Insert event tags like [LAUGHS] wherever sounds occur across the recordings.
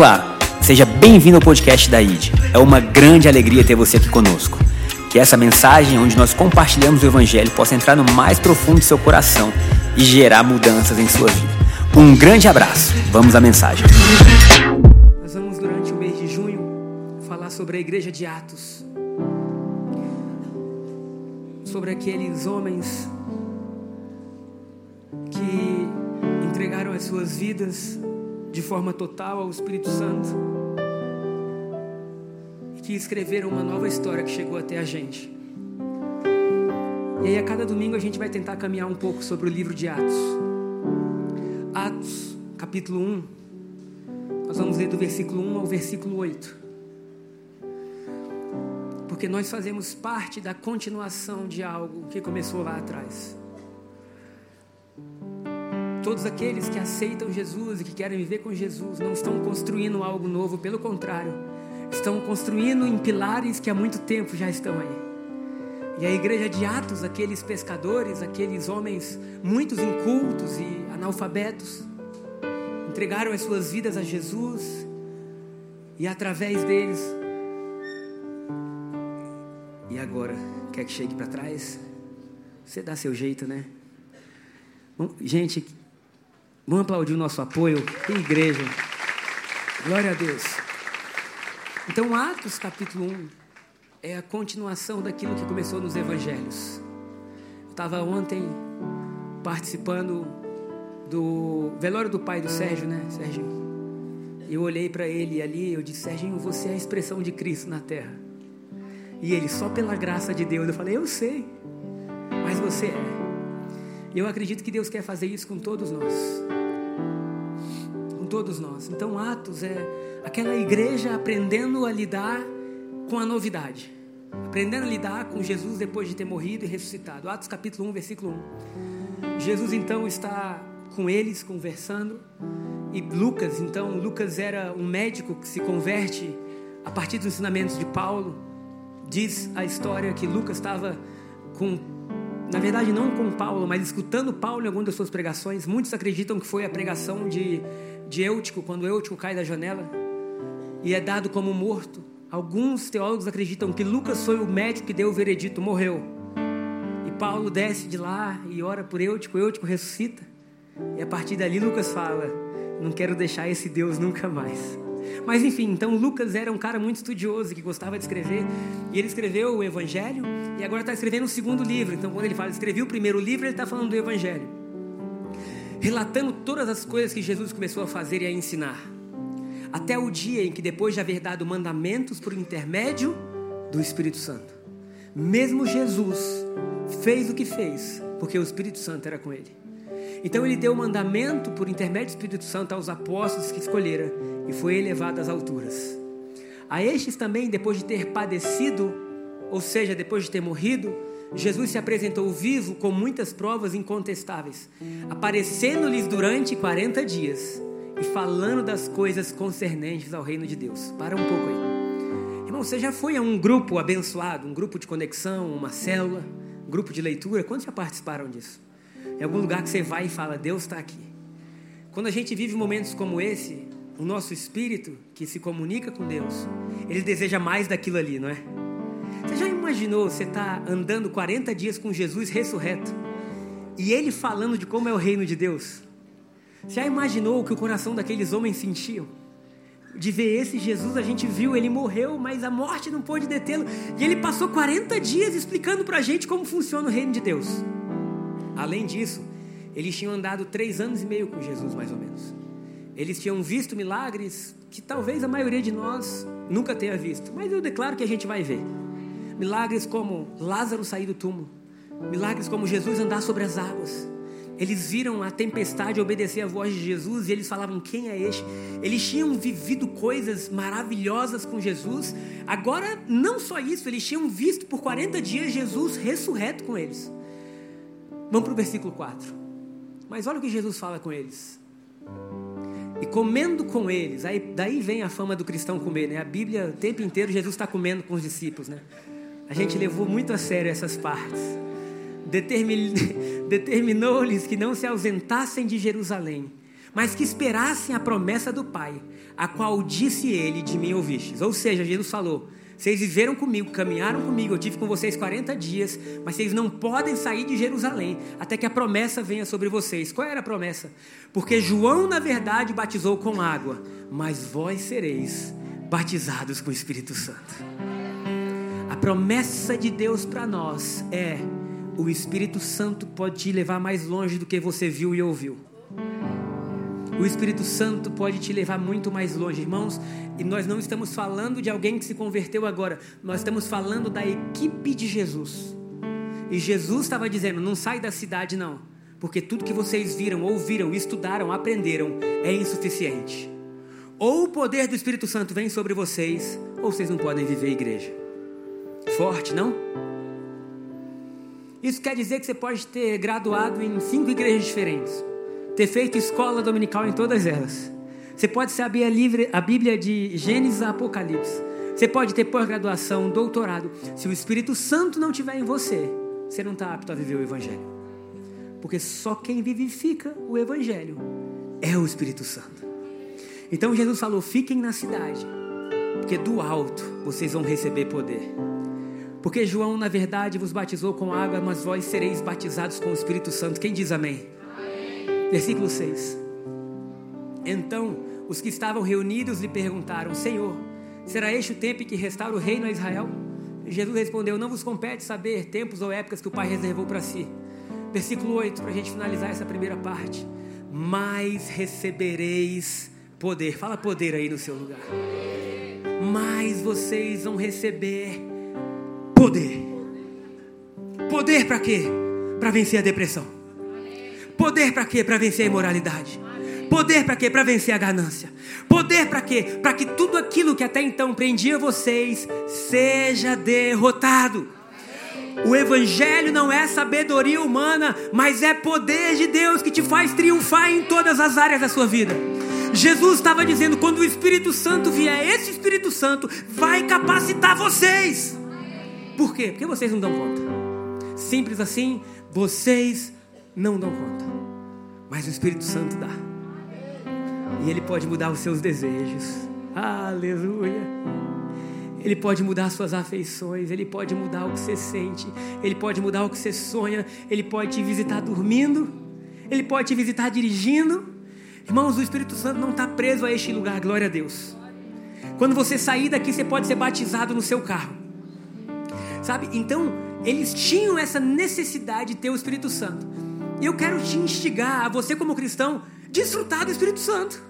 Olá, seja bem-vindo ao podcast da ID. É uma grande alegria ter você aqui conosco. Que essa mensagem, onde nós compartilhamos o Evangelho, possa entrar no mais profundo do seu coração e gerar mudanças em sua vida. Um grande abraço. Vamos à mensagem. Nós vamos, durante o mês de junho, falar sobre a igreja de Atos. Sobre aqueles homens que entregaram as suas vidas de forma total ao Espírito Santo e que escreveram uma nova história que chegou até a gente. E aí, a cada domingo, a gente vai tentar caminhar um pouco sobre o livro de Atos. Atos, capítulo 1. Nós vamos ler do versículo 1 ao versículo 8. Porque nós fazemos parte da continuação de algo que começou lá atrás. Todos aqueles que aceitam Jesus e que querem viver com Jesus não estão construindo algo novo, pelo contrário, estão construindo em pilares que há muito tempo já estão aí. E a igreja de Atos, aqueles pescadores, aqueles homens muitos incultos e analfabetos, entregaram as suas vidas a Jesus e através deles. E agora, quer que chegue para trás? Você dá seu jeito, né? Gente, Vamos aplaudir o nosso apoio. Que igreja. Glória a Deus. Então, Atos capítulo 1 é a continuação daquilo que começou nos evangelhos. Eu estava ontem participando do velório do pai do Sérgio, né, Sérgio? Eu olhei para ele ali e eu disse: Serginho, você é a expressão de Cristo na terra. E ele, só pela graça de Deus. Eu falei: Eu sei, mas você é. E eu acredito que Deus quer fazer isso com todos nós todos nós. Então, Atos é aquela igreja aprendendo a lidar com a novidade, aprendendo a lidar com Jesus depois de ter morrido e ressuscitado. Atos capítulo 1, versículo 1. Jesus então está com eles conversando e Lucas, então, Lucas era um médico que se converte a partir dos ensinamentos de Paulo. Diz a história que Lucas estava com na verdade não com Paulo, mas escutando Paulo em alguma das suas pregações, muitos acreditam que foi a pregação de de Eutico, quando Eutico cai da janela e é dado como morto. Alguns teólogos acreditam que Lucas foi o médico que deu o veredito, morreu. E Paulo desce de lá e ora por Eutico, Eutico ressuscita. E a partir dali Lucas fala: Não quero deixar esse Deus nunca mais. Mas enfim, então Lucas era um cara muito estudioso que gostava de escrever. E ele escreveu o Evangelho e agora está escrevendo o segundo livro. Então, quando ele fala, escrevi o primeiro livro, ele está falando do Evangelho relatando todas as coisas que Jesus começou a fazer e a ensinar. Até o dia em que, depois de haver dado mandamentos por intermédio do Espírito Santo, mesmo Jesus fez o que fez, porque o Espírito Santo era com ele. Então ele deu mandamento por intermédio do Espírito Santo aos apóstolos que escolhera e foi elevado às alturas. A estes também, depois de ter padecido, ou seja, depois de ter morrido, Jesus se apresentou vivo com muitas provas incontestáveis, aparecendo-lhes durante 40 dias e falando das coisas concernentes ao reino de Deus. Para um pouco aí. Irmão, você já foi a um grupo abençoado, um grupo de conexão, uma célula, um grupo de leitura? Quantos já participaram disso? Em algum lugar que você vai e fala, Deus está aqui. Quando a gente vive momentos como esse, o nosso espírito que se comunica com Deus, ele deseja mais daquilo ali, não é? Você já imaginou você estar tá andando 40 dias com Jesus ressurreto e ele falando de como é o reino de Deus? Você já imaginou o que o coração daqueles homens sentiam? De ver esse Jesus, a gente viu, ele morreu, mas a morte não pôde detê-lo. E ele passou 40 dias explicando para a gente como funciona o reino de Deus. Além disso, eles tinham andado três anos e meio com Jesus, mais ou menos. Eles tinham visto milagres que talvez a maioria de nós nunca tenha visto, mas eu declaro que a gente vai ver. Milagres como Lázaro sair do túmulo. Milagres como Jesus andar sobre as águas. Eles viram a tempestade obedecer à voz de Jesus e eles falavam: Quem é este? Eles tinham vivido coisas maravilhosas com Jesus. Agora, não só isso, eles tinham visto por 40 dias Jesus ressurreto com eles. Vamos para o versículo 4. Mas olha o que Jesus fala com eles. E comendo com eles, aí, daí vem a fama do cristão comer, né? A Bíblia, o tempo inteiro, Jesus está comendo com os discípulos, né? A gente levou muito a sério essas partes. Determin... [LAUGHS] Determinou-lhes que não se ausentassem de Jerusalém, mas que esperassem a promessa do Pai, a qual disse ele: De mim ouvistes. Ou seja, Jesus falou: Vocês viveram comigo, caminharam comigo, eu tive com vocês 40 dias, mas vocês não podem sair de Jerusalém até que a promessa venha sobre vocês. Qual era a promessa? Porque João, na verdade, batizou com água, mas vós sereis batizados com o Espírito Santo. Promessa de Deus para nós é: o Espírito Santo pode te levar mais longe do que você viu e ouviu. O Espírito Santo pode te levar muito mais longe, irmãos. E nós não estamos falando de alguém que se converteu agora, nós estamos falando da equipe de Jesus. E Jesus estava dizendo: não sai da cidade, não, porque tudo que vocês viram, ouviram, estudaram, aprenderam é insuficiente. Ou o poder do Espírito Santo vem sobre vocês, ou vocês não podem viver igreja. Forte, não? Isso quer dizer que você pode ter graduado em cinco igrejas diferentes ter feito escola dominical em todas elas. Você pode saber a Bíblia de Gênesis a Apocalipse. Você pode ter pós-graduação, doutorado. Se o Espírito Santo não estiver em você, você não está apto a viver o Evangelho. Porque só quem vivifica o Evangelho é o Espírito Santo. Então Jesus falou: fiquem na cidade, porque do alto vocês vão receber poder. Porque João, na verdade, vos batizou com água, mas vós sereis batizados com o Espírito Santo. Quem diz amém? Versículo 6. Então os que estavam reunidos lhe perguntaram: Senhor, será este o tempo em que restaura o reino a Israel? Jesus respondeu: Não vos compete saber tempos ou épocas que o Pai reservou para si. Versículo 8, para a gente finalizar essa primeira parte. Mas recebereis poder. Fala poder aí no seu lugar. Mas vocês vão receber poder. Poder para quê? Para vencer a depressão Poder para quê? Para vencer a imoralidade. Poder para quê? Para vencer a ganância. Poder para quê? Para que tudo aquilo que até então prendia vocês seja derrotado. O Evangelho não é sabedoria humana, mas é poder de Deus que te faz triunfar em todas as áreas da sua vida. Jesus estava dizendo: quando o Espírito Santo vier, esse Espírito Santo vai capacitar vocês. Por quê? Porque vocês não dão conta. Simples assim, vocês não dão conta. Mas o Espírito Santo dá. E ele pode mudar os seus desejos. Aleluia. Ele pode mudar suas afeições, ele pode mudar o que você sente, ele pode mudar o que você sonha, ele pode te visitar dormindo, ele pode te visitar dirigindo. Irmãos, o Espírito Santo não está preso a este lugar, glória a Deus. Quando você sair daqui, você pode ser batizado no seu carro. Sabe? Então, eles tinham essa necessidade de ter o Espírito Santo. E eu quero te instigar, a você como cristão, desfrutar do Espírito Santo.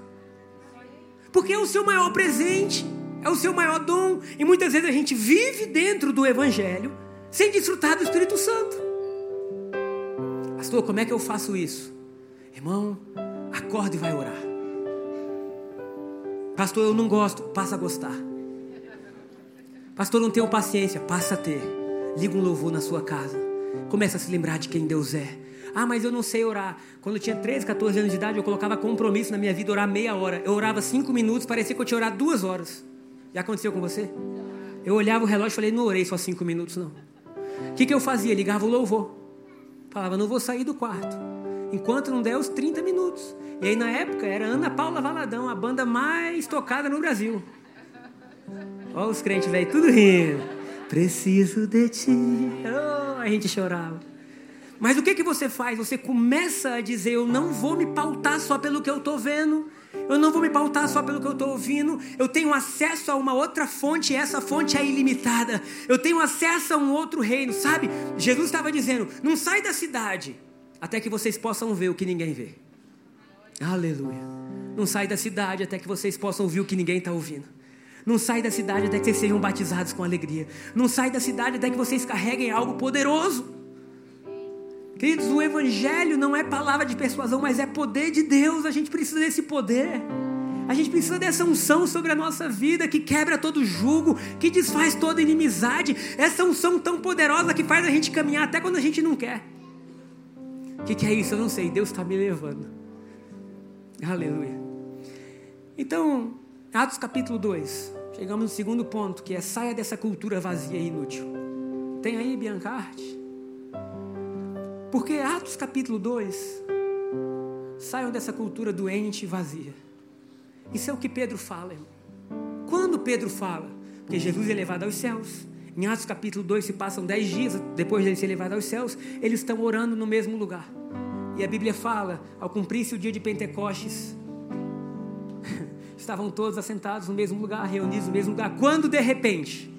Porque é o seu maior presente, é o seu maior dom. E muitas vezes a gente vive dentro do Evangelho sem desfrutar do Espírito Santo. Pastor, como é que eu faço isso? Irmão, acorde e vai orar. Pastor, eu não gosto, passa a gostar. Pastor, não tenho paciência, passa a ter. Liga um louvor na sua casa. Começa a se lembrar de quem Deus é. Ah, mas eu não sei orar. Quando eu tinha 13, 14 anos de idade, eu colocava compromisso na minha vida orar meia hora. Eu orava cinco minutos, parecia que eu tinha orado duas horas. Já aconteceu com você? Eu olhava o relógio e falei, não orei só cinco minutos, não. O que, que eu fazia? Ligava o louvor. Falava, não vou sair do quarto. Enquanto não der os 30 minutos. E aí, na época, era Ana Paula Valadão, a banda mais tocada no Brasil. Olha os crentes velho, tudo rindo. Preciso de ti. Oh, a gente chorava. Mas o que, que você faz? Você começa a dizer: Eu não vou me pautar só pelo que eu estou vendo. Eu não vou me pautar só pelo que eu estou ouvindo. Eu tenho acesso a uma outra fonte e essa fonte é ilimitada. Eu tenho acesso a um outro reino, sabe? Jesus estava dizendo: Não sai da cidade até que vocês possam ver o que ninguém vê. Aleluia. Não sai da cidade até que vocês possam ouvir o que ninguém está ouvindo. Não sai da cidade até que vocês sejam batizados com alegria. Não sai da cidade até que vocês carreguem algo poderoso. Queridos, o Evangelho não é palavra de persuasão, mas é poder de Deus. A gente precisa desse poder. A gente precisa dessa unção sobre a nossa vida que quebra todo jugo, que desfaz toda inimizade. Essa unção tão poderosa que faz a gente caminhar até quando a gente não quer. O que, que é isso? Eu não sei. Deus está me levando. Aleluia. Então, Atos capítulo 2. Chegamos no segundo ponto, que é saia dessa cultura vazia e inútil. Tem aí, Biancarte? Porque Atos capítulo 2 Saiam dessa cultura doente e vazia. Isso é o que Pedro fala, irmão. Quando Pedro fala? Porque Jesus é levado aos céus. Em Atos capítulo 2 se passam dez dias depois de ele ser levado aos céus, eles estão orando no mesmo lugar. E a Bíblia fala, ao cumprir-se o dia de Pentecostes, estavam todos assentados no mesmo lugar, reunidos no mesmo lugar. Quando de repente,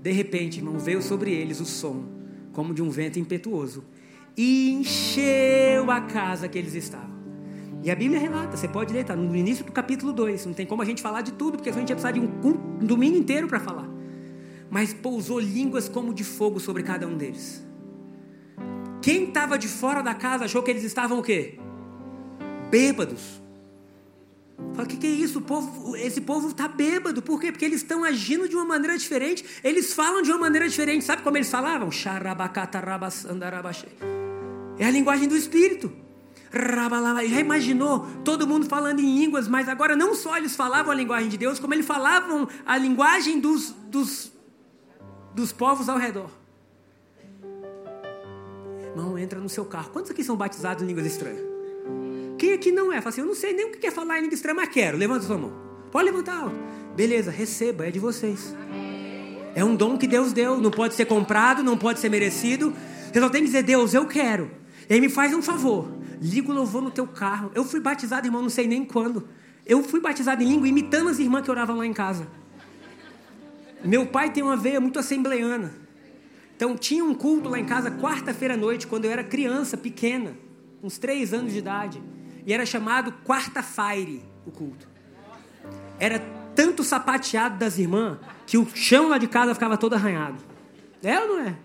de repente, irmão, veio sobre eles o som, como de um vento impetuoso, e encheu a casa que eles estavam. E a Bíblia relata, você pode ler, está no início do capítulo 2. Não tem como a gente falar de tudo, porque a gente ia precisar de um, um domingo inteiro para falar. Mas pousou línguas como de fogo sobre cada um deles. Quem estava de fora da casa achou que eles estavam o quê? Bêbados. Fala, o que, que é isso? O povo, esse povo está bêbado. Por quê? Porque eles estão agindo de uma maneira diferente. Eles falam de uma maneira diferente. Sabe como eles falavam? É a linguagem do Espírito. Já imaginou todo mundo falando em línguas, mas agora não só eles falavam a linguagem de Deus, como eles falavam a linguagem dos, dos, dos povos ao redor. Irmão, entra no seu carro. Quantos aqui são batizados em línguas estranhas? Quem aqui não é? Fala assim, eu não sei nem o que é falar em língua estranha, mas quero. Levanta sua mão. Pode levantar alto. Beleza, receba, é de vocês. É um dom que Deus deu, não pode ser comprado, não pode ser merecido. Você só tem que dizer, Deus, eu quero. E aí me faz um favor liga o louvor no teu carro. Eu fui batizado, irmão, não sei nem quando. Eu fui batizado em língua imitando as irmãs que oravam lá em casa. Meu pai tem uma veia muito assembleana. Então tinha um culto lá em casa quarta-feira à noite, quando eu era criança, pequena, uns três anos de idade. E era chamado quarta-feire o culto. Era tanto sapateado das irmãs que o chão lá de casa ficava todo arranhado. É ou não é?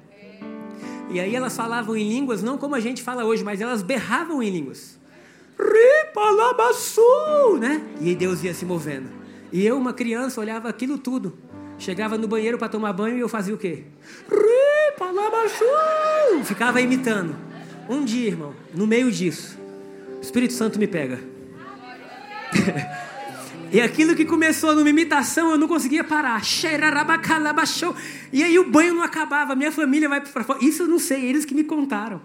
E aí elas falavam em línguas, não como a gente fala hoje, mas elas berravam em línguas. Ripalabaçu, né? E Deus ia se movendo. E eu, uma criança, olhava aquilo tudo. Chegava no banheiro para tomar banho e eu fazia o quê? Ripalabaçu! Ficava imitando. Um dia, irmão, no meio disso, o Espírito Santo me pega. [LAUGHS] E aquilo que começou numa imitação, eu não conseguia parar. E aí o banho não acabava, minha família vai para fora. Isso eu não sei, eles que me contaram.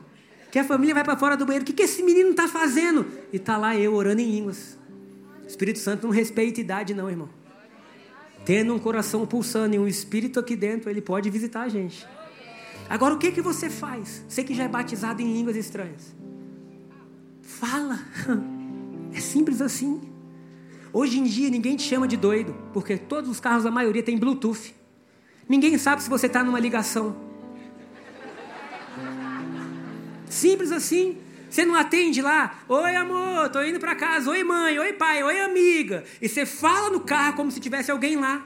Que a família vai para fora do banheiro. O que, que esse menino está fazendo? E tá lá eu orando em línguas. O Espírito Santo não respeita idade, não, irmão. Tendo um coração pulsando e um espírito aqui dentro, ele pode visitar a gente. Agora, o que, que você faz? Você que já é batizado em línguas estranhas. Fala. É simples assim. Hoje em dia ninguém te chama de doido, porque todos os carros, a maioria, tem Bluetooth. Ninguém sabe se você está numa ligação. Simples assim. Você não atende lá, oi amor, tô indo para casa, oi mãe, oi pai, oi amiga. E você fala no carro como se tivesse alguém lá.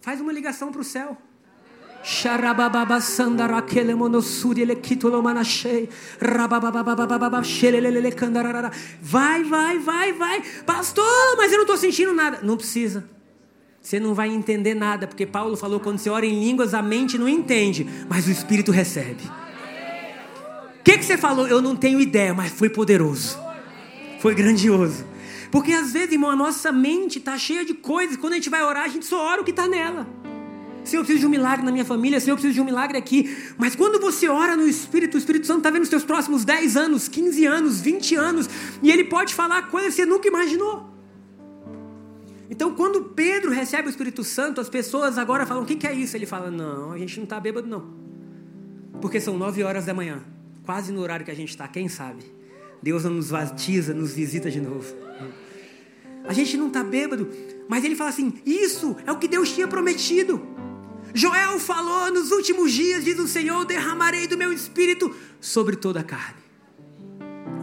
Faz uma ligação para o céu. Vai, vai, vai, vai. Pastor, mas eu não estou sentindo nada. Não precisa. Você não vai entender nada, porque Paulo falou: quando você ora em línguas, a mente não entende, mas o espírito recebe. O que, que você falou? Eu não tenho ideia, mas foi poderoso. Foi grandioso. Porque às vezes, irmão, a nossa mente está cheia de coisas. Quando a gente vai orar, a gente só ora o que está nela. Senhor, eu preciso de um milagre na minha família. Senhor, eu preciso de um milagre aqui. Mas quando você ora no Espírito, o Espírito Santo está vendo os seus próximos 10 anos, 15 anos, 20 anos. E ele pode falar coisas que você nunca imaginou. Então, quando Pedro recebe o Espírito Santo, as pessoas agora falam: O que, que é isso? Ele fala: Não, a gente não está bêbado, não. Porque são 9 horas da manhã, quase no horário que a gente está, quem sabe? Deus não nos batiza, nos visita de novo. A gente não está bêbado, mas ele fala assim: Isso é o que Deus tinha prometido. Joel falou nos últimos dias, diz o Senhor: derramarei do meu espírito sobre toda a carne.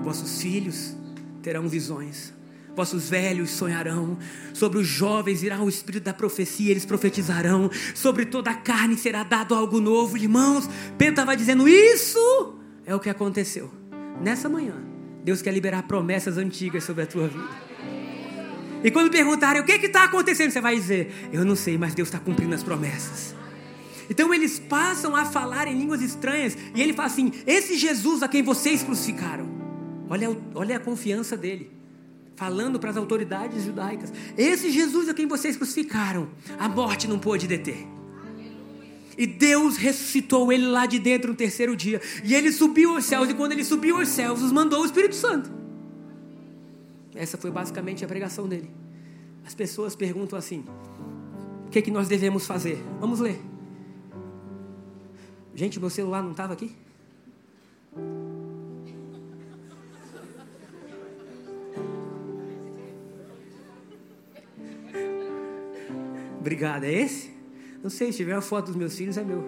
Vossos filhos terão visões, vossos velhos sonharão, sobre os jovens irá o espírito da profecia, eles profetizarão, sobre toda a carne será dado algo novo. Irmãos, Pedro estava dizendo: Isso é o que aconteceu. Nessa manhã, Deus quer liberar promessas antigas sobre a tua vida. E quando perguntarem o que está acontecendo, você vai dizer: Eu não sei, mas Deus está cumprindo as promessas. Então eles passam a falar em línguas estranhas. E ele fala assim: Esse Jesus a quem vocês crucificaram. Olha, olha a confiança dele. Falando para as autoridades judaicas: Esse Jesus a quem vocês crucificaram, a morte não pôde deter. E Deus ressuscitou ele lá de dentro no terceiro dia. E ele subiu aos céus. E quando ele subiu aos céus, nos mandou o Espírito Santo. Essa foi basicamente a pregação dele. As pessoas perguntam assim: o que, é que nós devemos fazer? Vamos ler. Gente, meu celular não estava aqui? Obrigado. É esse? Não sei, se tiver a foto dos meus filhos, é meu.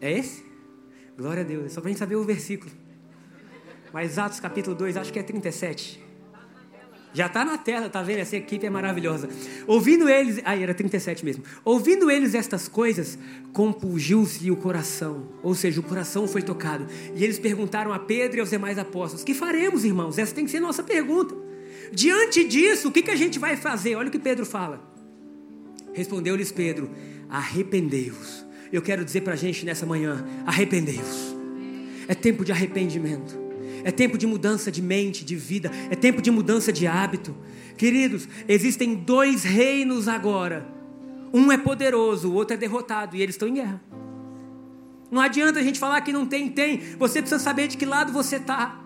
É esse? Glória a Deus. É só para a gente saber o versículo. Mas Atos capítulo 2, acho que é 37. Já está na tela, tá vendo? Essa equipe é maravilhosa. Ouvindo eles, ah, era 37 mesmo. Ouvindo eles estas coisas, compungiu-se o coração. Ou seja, o coração foi tocado. E eles perguntaram a Pedro e aos demais apóstolos: Que faremos, irmãos? Essa tem que ser nossa pergunta. Diante disso, o que, que a gente vai fazer? Olha o que Pedro fala. Respondeu-lhes Pedro: Arrependei-vos. Eu quero dizer para a gente nessa manhã: arrependei-vos. É tempo de arrependimento. É tempo de mudança de mente, de vida. É tempo de mudança de hábito. Queridos, existem dois reinos agora. Um é poderoso, o outro é derrotado. E eles estão em guerra. Não adianta a gente falar que não tem, tem. Você precisa saber de que lado você está.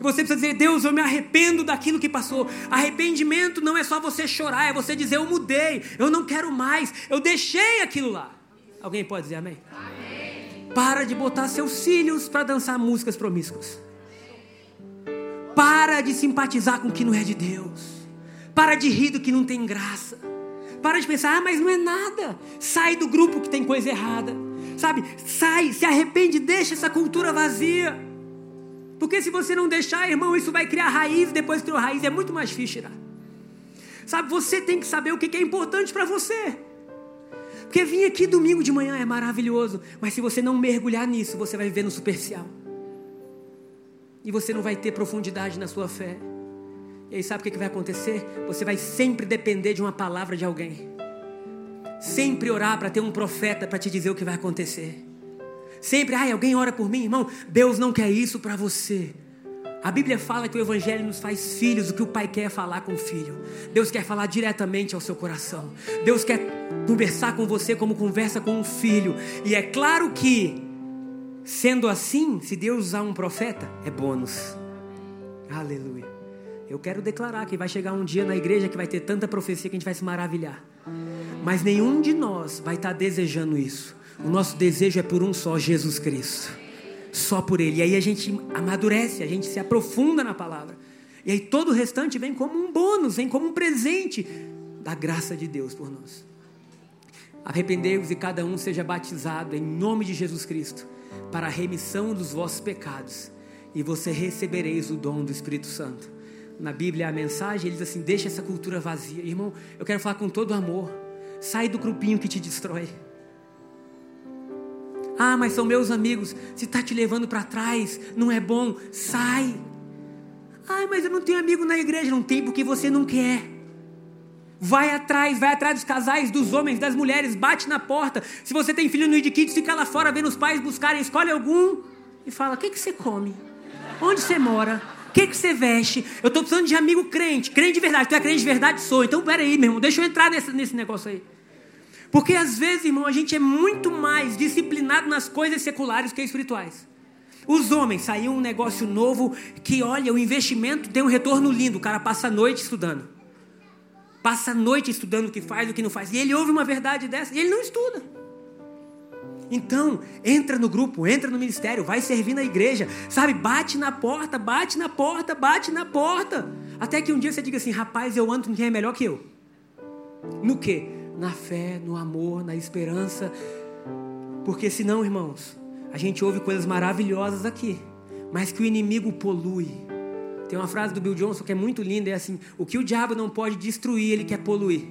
Você precisa dizer, Deus, eu me arrependo daquilo que passou. Arrependimento não é só você chorar, é você dizer, eu mudei, eu não quero mais, eu deixei aquilo lá. Alguém pode dizer amém? amém. Para de botar seus filhos para dançar músicas promíscuas. Para de simpatizar com o que não é de Deus. Para de rir do que não tem graça. Para de pensar, ah, mas não é nada. Sai do grupo que tem coisa errada. Sabe? Sai, se arrepende, deixa essa cultura vazia. Porque se você não deixar, irmão, isso vai criar raiz, depois que criou raiz é muito mais difícil tirar. Sabe, você tem que saber o que é importante para você. Porque vir aqui domingo de manhã é maravilhoso, mas se você não mergulhar nisso, você vai viver no superficial. E você não vai ter profundidade na sua fé. E aí sabe o que vai acontecer? Você vai sempre depender de uma palavra de alguém. Sempre orar para ter um profeta para te dizer o que vai acontecer. Sempre, ai, alguém ora por mim, irmão. Deus não quer isso para você. A Bíblia fala que o Evangelho nos faz filhos, o que o Pai quer é falar com o Filho. Deus quer falar diretamente ao seu coração. Deus quer conversar com você como conversa com um filho. E é claro que, sendo assim, se Deus usar um profeta, é bônus. Aleluia. Eu quero declarar que vai chegar um dia na igreja que vai ter tanta profecia que a gente vai se maravilhar. Mas nenhum de nós vai estar desejando isso. O nosso desejo é por um só, Jesus Cristo. Só por Ele. E aí a gente amadurece, a gente se aprofunda na palavra. E aí todo o restante vem como um bônus, vem como um presente da graça de Deus por nós. Arrependei-vos e cada um seja batizado em nome de Jesus Cristo para a remissão dos vossos pecados e você recebereis o dom do Espírito Santo. Na Bíblia a mensagem ele diz assim: deixa essa cultura vazia. Irmão, eu quero falar com todo amor. Sai do grupinho que te destrói. Ah, mas são meus amigos. Se está te levando para trás, não é bom. Sai. Ah, mas eu não tenho amigo na igreja. Não tem porque você não quer. Vai atrás, vai atrás dos casais, dos homens, das mulheres, bate na porta. Se você tem filho no Id fica lá fora vendo os pais buscarem, escolhe algum e fala: O que, que você come? Onde você mora? O que, que você veste? Eu estou precisando de amigo crente. Crente de verdade. Tu é crente de verdade? Sou. Então, peraí, meu irmão, deixa eu entrar nesse, nesse negócio aí. Porque às vezes, irmão, a gente é muito mais disciplinado nas coisas seculares que espirituais. Os homens, saiu um negócio novo que, olha, o investimento tem um retorno lindo. O cara passa a noite estudando. Passa a noite estudando o que faz, o que não faz. E ele ouve uma verdade dessa e ele não estuda. Então, entra no grupo, entra no ministério, vai servir na igreja, sabe? Bate na porta, bate na porta, bate na porta. Até que um dia você diga assim: rapaz, eu ando com quem é melhor que eu. No quê? na fé, no amor, na esperança. Porque senão, irmãos, a gente ouve coisas maravilhosas aqui, mas que o inimigo polui. Tem uma frase do Bill Johnson que é muito linda, é assim: o que o diabo não pode destruir, ele quer poluir.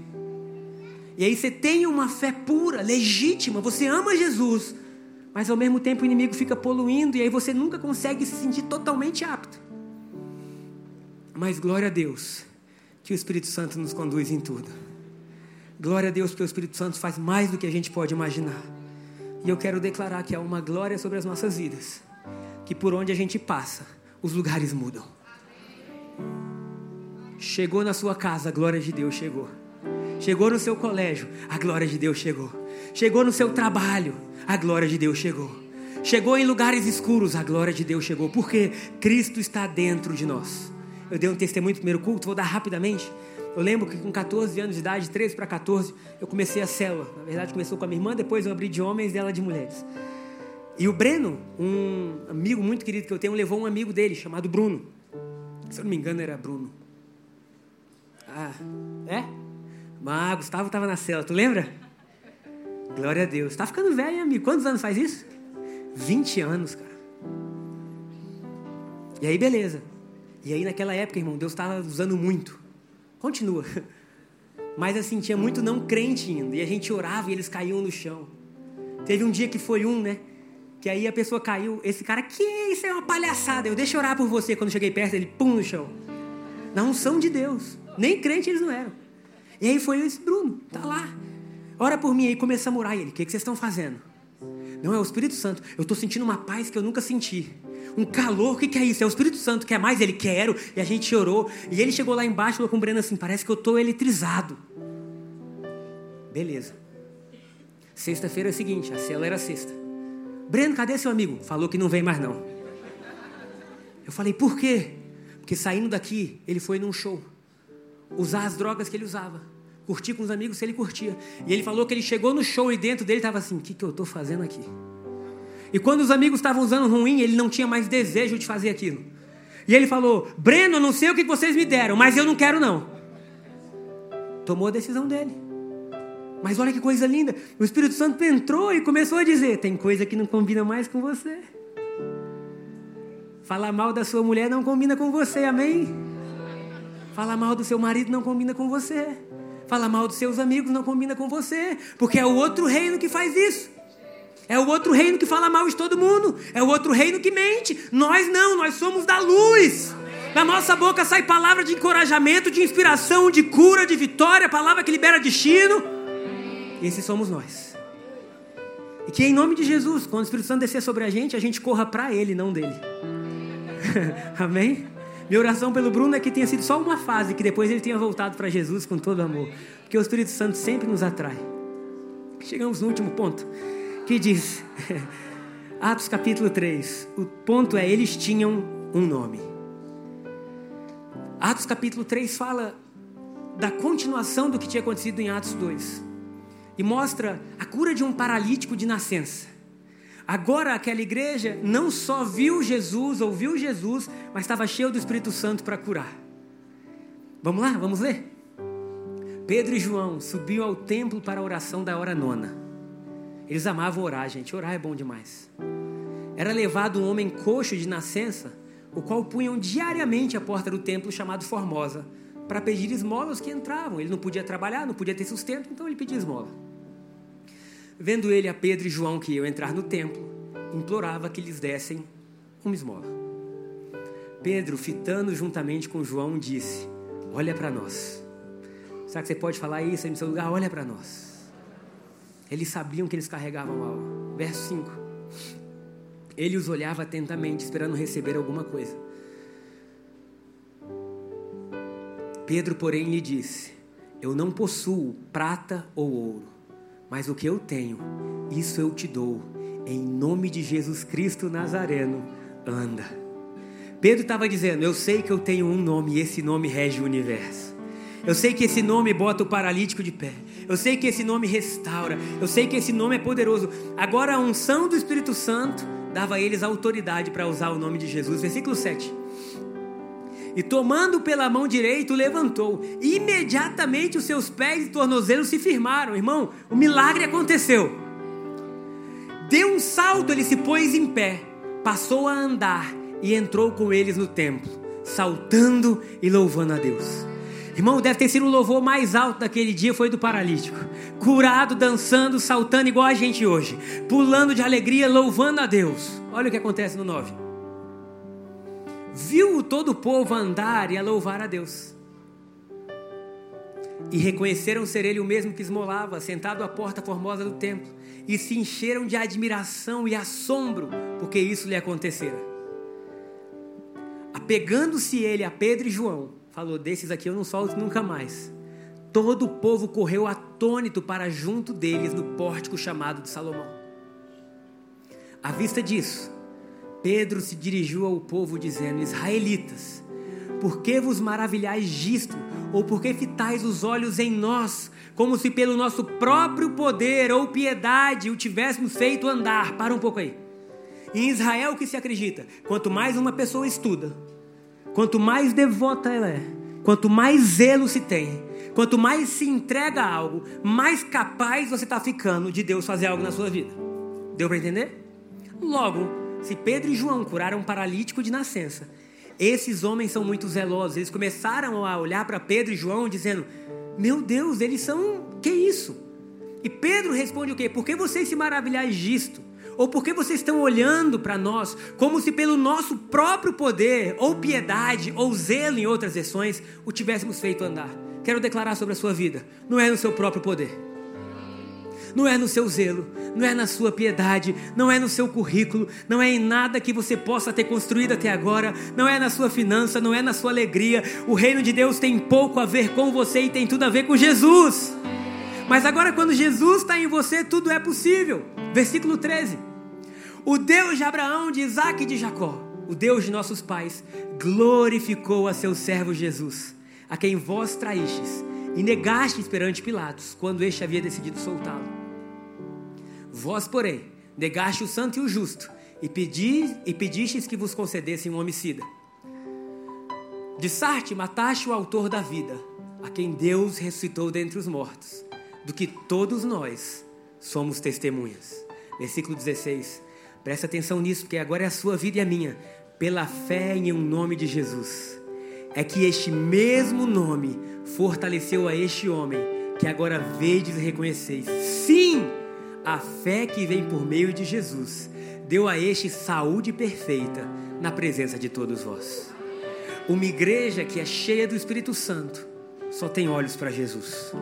E aí você tem uma fé pura, legítima, você ama Jesus, mas ao mesmo tempo o inimigo fica poluindo e aí você nunca consegue se sentir totalmente apto. Mas glória a Deus, que o Espírito Santo nos conduz em tudo. Glória a Deus, porque o Espírito Santo faz mais do que a gente pode imaginar. E eu quero declarar que há uma glória sobre as nossas vidas, que por onde a gente passa, os lugares mudam. Chegou na sua casa, a glória de Deus chegou. Chegou no seu colégio, a glória de Deus chegou. Chegou no seu trabalho, a glória de Deus chegou. Chegou em lugares escuros, a glória de Deus chegou. Porque Cristo está dentro de nós. Eu dei um testemunho no primeiro culto, vou dar rapidamente. Eu lembro que com 14 anos de idade, 13 para 14, eu comecei a célula. Na verdade, começou com a minha irmã, depois eu abri de homens e ela de mulheres. E o Breno, um amigo muito querido que eu tenho, levou um amigo dele chamado Bruno. Se eu não me engano, era Bruno. Ah, é? Mas Gustavo estava na cela, tu lembra? Glória a Deus. Tá ficando velho, amigo? Quantos anos faz isso? 20 anos, cara. E aí, beleza. E aí, naquela época, irmão, Deus estava usando muito. Continua. [LAUGHS] Mas assim, tinha muito não crente indo. E a gente orava e eles caíam no chão. Teve um dia que foi um, né? Que aí a pessoa caiu. Esse cara, que isso é uma palhaçada. Eu deixo orar por você. Quando cheguei perto, ele pum no chão. Na unção de Deus. Nem crente eles não eram. E aí foi esse Bruno, tá lá. Ora por mim aí, começa a morar. E ele, o que, que vocês estão fazendo? Não, é o Espírito Santo. Eu estou sentindo uma paz que eu nunca senti. Um calor, o que, que é isso? É o Espírito Santo, quer mais? Ele, quero. E a gente chorou. E ele chegou lá embaixo e falou com o Breno assim: parece que eu estou eletrizado. Beleza. Sexta-feira é o seguinte, a cela era sexta. Breno, cadê seu amigo? Falou que não vem mais não. Eu falei, por quê? Porque saindo daqui, ele foi num show. Usar as drogas que ele usava. Curtir com os amigos se ele curtia. E ele falou que ele chegou no show e dentro dele estava assim: o que, que eu estou fazendo aqui? E quando os amigos estavam usando ruim, ele não tinha mais desejo de fazer aquilo. E ele falou: Breno, eu não sei o que vocês me deram, mas eu não quero não. Tomou a decisão dele. Mas olha que coisa linda. O Espírito Santo entrou e começou a dizer: tem coisa que não combina mais com você. Falar mal da sua mulher não combina com você, amém? Falar mal do seu marido não combina com você. Falar mal dos seus amigos não combina com você. Porque é o outro reino que faz isso. É o outro reino que fala mal de todo mundo. É o outro reino que mente. Nós não, nós somos da luz. Da nossa boca sai palavra de encorajamento, de inspiração, de cura, de vitória, palavra que libera destino. Esses somos nós. E que em nome de Jesus, quando o Espírito Santo descer sobre a gente, a gente corra para Ele, não dele. [LAUGHS] Amém? Minha oração pelo Bruno é que tenha sido só uma fase, que depois ele tenha voltado para Jesus com todo amor. Porque o Espírito Santo sempre nos atrai. Chegamos no último ponto que diz, [LAUGHS] Atos capítulo 3, o ponto é: eles tinham um nome. Atos capítulo 3 fala da continuação do que tinha acontecido em Atos 2 e mostra a cura de um paralítico de nascença. Agora aquela igreja não só viu Jesus, ouviu Jesus, mas estava cheio do Espírito Santo para curar. Vamos lá, vamos ler? Pedro e João subiam ao templo para a oração da hora nona. Eles amavam orar, gente. Orar é bom demais. Era levado um homem coxo de nascença, o qual punham diariamente à porta do templo chamado Formosa, para pedir esmolas que entravam. Ele não podia trabalhar, não podia ter sustento, então ele pedia esmola. Vendo ele a Pedro e João que iam entrar no templo, implorava que lhes dessem uma esmola. Pedro, fitando juntamente com João, disse: Olha para nós. Será que você pode falar isso aí no seu lugar? Olha para nós. Eles sabiam que eles carregavam algo. Verso 5. Ele os olhava atentamente, esperando receber alguma coisa. Pedro, porém, lhe disse: Eu não possuo prata ou ouro, mas o que eu tenho, isso eu te dou. Em nome de Jesus Cristo Nazareno, anda. Pedro estava dizendo: Eu sei que eu tenho um nome e esse nome rege o universo. Eu sei que esse nome bota o paralítico de pé. Eu sei que esse nome restaura. Eu sei que esse nome é poderoso. Agora a unção do Espírito Santo dava a eles autoridade para usar o nome de Jesus. Versículo 7. E tomando pela mão direita, o levantou. Imediatamente os seus pés e tornozelos se firmaram. Irmão, o milagre aconteceu. Deu um salto, ele se pôs em pé, passou a andar e entrou com eles no templo, saltando e louvando a Deus. Irmão, deve ter sido o louvor mais alto daquele dia foi do paralítico. Curado, dançando, saltando igual a gente hoje. Pulando de alegria, louvando a Deus. Olha o que acontece no 9. Viu todo o povo andar e a louvar a Deus. E reconheceram ser ele o mesmo que esmolava, sentado à porta formosa do templo. E se encheram de admiração e assombro, porque isso lhe acontecera. Apegando-se ele a Pedro e João, falou: Desses aqui eu não solto nunca mais. Todo o povo correu atônito para junto deles no pórtico chamado de Salomão. À vista disso, Pedro se dirigiu ao povo dizendo: Israelitas, Por que vos maravilhais disto? Ou por que fitais os olhos em nós, como se pelo nosso próprio poder ou piedade o tivéssemos feito andar? Para um pouco aí. Em Israel, que se acredita? Quanto mais uma pessoa estuda, quanto mais devota ela é, quanto mais zelo se tem, quanto mais se entrega a algo, mais capaz você está ficando de Deus fazer algo na sua vida. Deu para entender? Logo, se Pedro e João curaram um paralítico de nascença, esses homens são muito zelosos. Eles começaram a olhar para Pedro e João dizendo: Meu Deus, eles são. Que isso? E Pedro responde o quê? Por que vocês se maravilhais disto? Ou por que vocês estão olhando para nós como se pelo nosso próprio poder, ou piedade, ou zelo em outras versões, o tivéssemos feito andar? Quero declarar sobre a sua vida: não é no seu próprio poder não é no seu zelo, não é na sua piedade, não é no seu currículo, não é em nada que você possa ter construído até agora, não é na sua finança, não é na sua alegria. O reino de Deus tem pouco a ver com você e tem tudo a ver com Jesus. Mas agora, quando Jesus está em você, tudo é possível. Versículo 13: O Deus de Abraão, de Isaac e de Jacó, o Deus de nossos pais, glorificou a seu servo Jesus, a quem vós traístes e negastes perante Pilatos, quando este havia decidido soltá-lo. Vós, porém, negaste o santo e o justo, e, pedi, e pedistes que vos concedessem um homicida. De Sarte mataste o autor da vida, a quem Deus ressuscitou dentre os mortos, do que todos nós somos testemunhas. Versículo 16. Presta atenção nisso, porque agora é a sua vida e a minha. Pela fé em um nome de Jesus. É que este mesmo nome fortaleceu a este homem, que agora vedes e reconheceis. Sim! A fé que vem por meio de Jesus deu a este saúde perfeita na presença de todos vós. Uma igreja que é cheia do Espírito Santo só tem olhos para Jesus.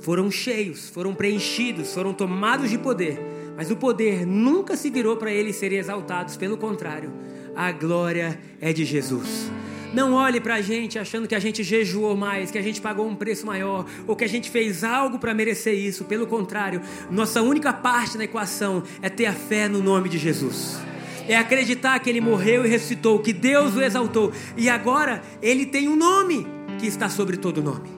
Foram cheios, foram preenchidos, foram tomados de poder, mas o poder nunca se virou para eles serem exaltados, pelo contrário, a glória é de Jesus. Não olhe para a gente achando que a gente jejuou mais, que a gente pagou um preço maior, ou que a gente fez algo para merecer isso. Pelo contrário, nossa única parte na equação é ter a fé no nome de Jesus. É acreditar que ele morreu e ressuscitou, que Deus o exaltou. E agora ele tem um nome que está sobre todo nome.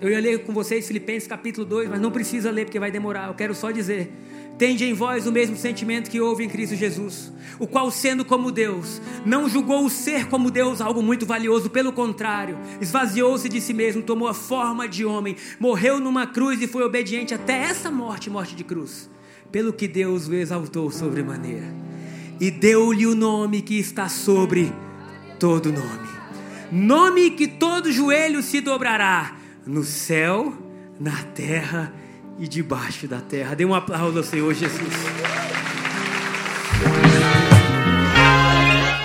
Eu ia ler com vocês Filipenses capítulo 2, mas não precisa ler porque vai demorar. Eu quero só dizer Tende em vós o mesmo sentimento que houve em Cristo Jesus, o qual, sendo como Deus, não julgou o ser como Deus algo muito valioso, pelo contrário, esvaziou-se de si mesmo, tomou a forma de homem, morreu numa cruz e foi obediente até essa morte morte de cruz, pelo que Deus o exaltou sobremaneira. E deu-lhe o nome que está sobre todo nome nome que todo joelho se dobrará no céu, na terra e e debaixo da terra. Dê um aplauso ao Senhor Jesus.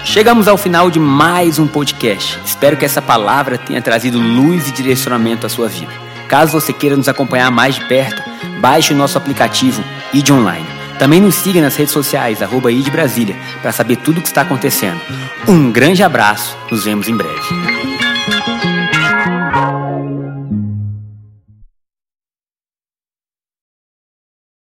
Chegamos ao final de mais um podcast. Espero que essa palavra tenha trazido luz e direcionamento à sua vida. Caso você queira nos acompanhar mais de perto, baixe o nosso aplicativo ID Online. Também nos siga nas redes sociais, arroba ID Brasília, para saber tudo o que está acontecendo. Um grande abraço, nos vemos em breve.